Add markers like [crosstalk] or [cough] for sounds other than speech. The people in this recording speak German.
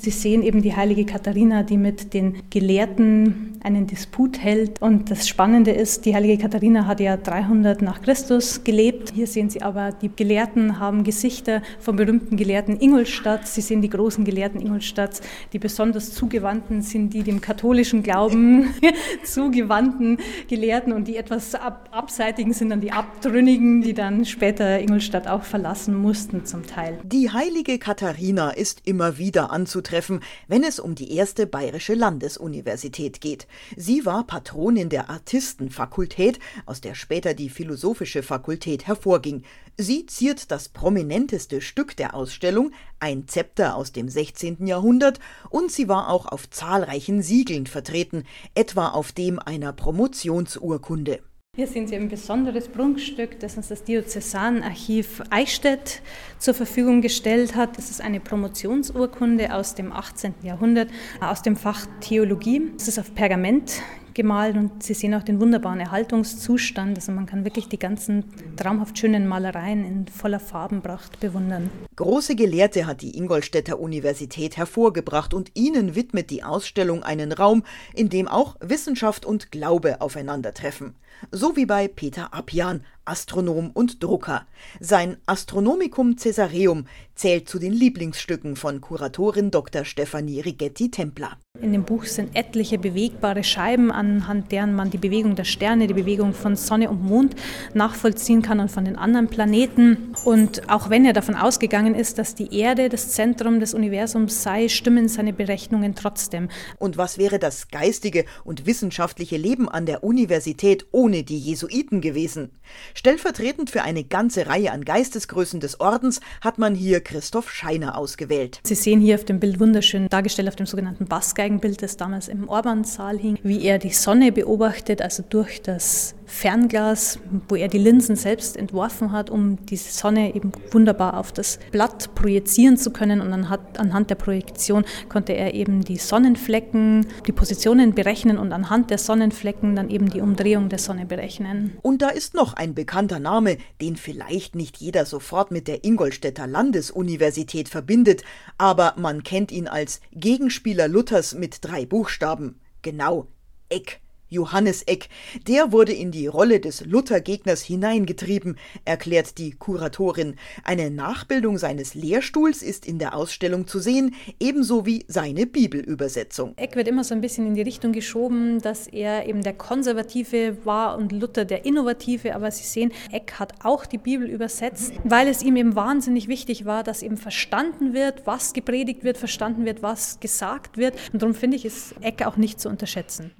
Sie sehen eben die heilige Katharina, die mit den Gelehrten einen Disput hält. Und das Spannende ist, die heilige Katharina hat ja 300 nach Christus gelebt. Hier sehen Sie aber, die Gelehrten haben Gesichter vom berühmten Gelehrten Ingolstadt. Sie sehen die großen Gelehrten Ingolstadts. Die besonders zugewandten sind die dem katholischen Glauben [laughs] zugewandten Gelehrten und die etwas ab abseitigen sind dann die Abtrünnigen, die dann später Ingolstadt auch verlassen mussten zum Teil. Die heilige Katharina ist immer wieder anzutreffen, wenn es um die erste bayerische Landesuniversität geht. Sie war Patronin der Artistenfakultät, aus der später die philosophische Fakultät hervorging. Sie ziert das prominenteste Stück der Ausstellung, ein Zepter aus dem 16. Jahrhundert, und sie war auch auf zahlreichen Siegeln vertreten, etwa auf dem einer Promotionsurkunde. Hier sehen Sie ein besonderes Prunkstück, das uns das Diözesanarchiv Eichstätt zur Verfügung gestellt hat. Das ist eine Promotionsurkunde aus dem 18. Jahrhundert, aus dem Fach Theologie. Es ist auf Pergament gemalt und Sie sehen auch den wunderbaren Erhaltungszustand. Also man kann wirklich die ganzen traumhaft schönen Malereien in voller Farbenpracht bewundern. Große Gelehrte hat die Ingolstädter Universität hervorgebracht und ihnen widmet die Ausstellung einen Raum, in dem auch Wissenschaft und Glaube aufeinandertreffen. So wie bei Peter Appian, Astronom und Drucker. Sein Astronomicum Caesareum zählt zu den Lieblingsstücken von Kuratorin Dr. Stefanie Rigetti-Templer. In dem Buch sind etliche bewegbare Scheiben, anhand deren man die Bewegung der Sterne, die Bewegung von Sonne und Mond nachvollziehen kann und von den anderen Planeten. Und auch wenn er davon ausgegangen ist, dass die Erde das Zentrum des Universums sei, stimmen seine Berechnungen trotzdem. Und was wäre das geistige und wissenschaftliche Leben an der Universität ohne die Jesuiten gewesen? Stellvertretend für eine ganze Reihe an Geistesgrößen des Ordens hat man hier Christoph Scheiner ausgewählt. Sie sehen hier auf dem Bild wunderschön dargestellt auf dem sogenannten Bassgeigenbild, das damals im Orban-Saal hing, wie er die Sonne beobachtet, also durch das Fernglas, wo er die Linsen selbst entworfen hat, um die Sonne eben wunderbar auf das Blatt projizieren zu können. Und anhand, anhand der Projektion konnte er eben die Sonnenflecken, die Positionen berechnen und anhand der Sonnenflecken dann eben die Umdrehung der Sonne berechnen. Und da ist noch ein bekannter Name, den vielleicht nicht jeder sofort mit der Ingolstädter Landesuniversität verbindet, aber man kennt ihn als Gegenspieler Luthers mit drei Buchstaben. Genau, Eck. Johannes Eck. Der wurde in die Rolle des Luther-Gegners hineingetrieben, erklärt die Kuratorin. Eine Nachbildung seines Lehrstuhls ist in der Ausstellung zu sehen, ebenso wie seine Bibelübersetzung. Eck wird immer so ein bisschen in die Richtung geschoben, dass er eben der Konservative war und Luther der Innovative. Aber Sie sehen, Eck hat auch die Bibel übersetzt, weil es ihm eben wahnsinnig wichtig war, dass eben verstanden wird, was gepredigt wird, verstanden wird, was gesagt wird. Und darum finde ich, ist Eck auch nicht zu unterschätzen.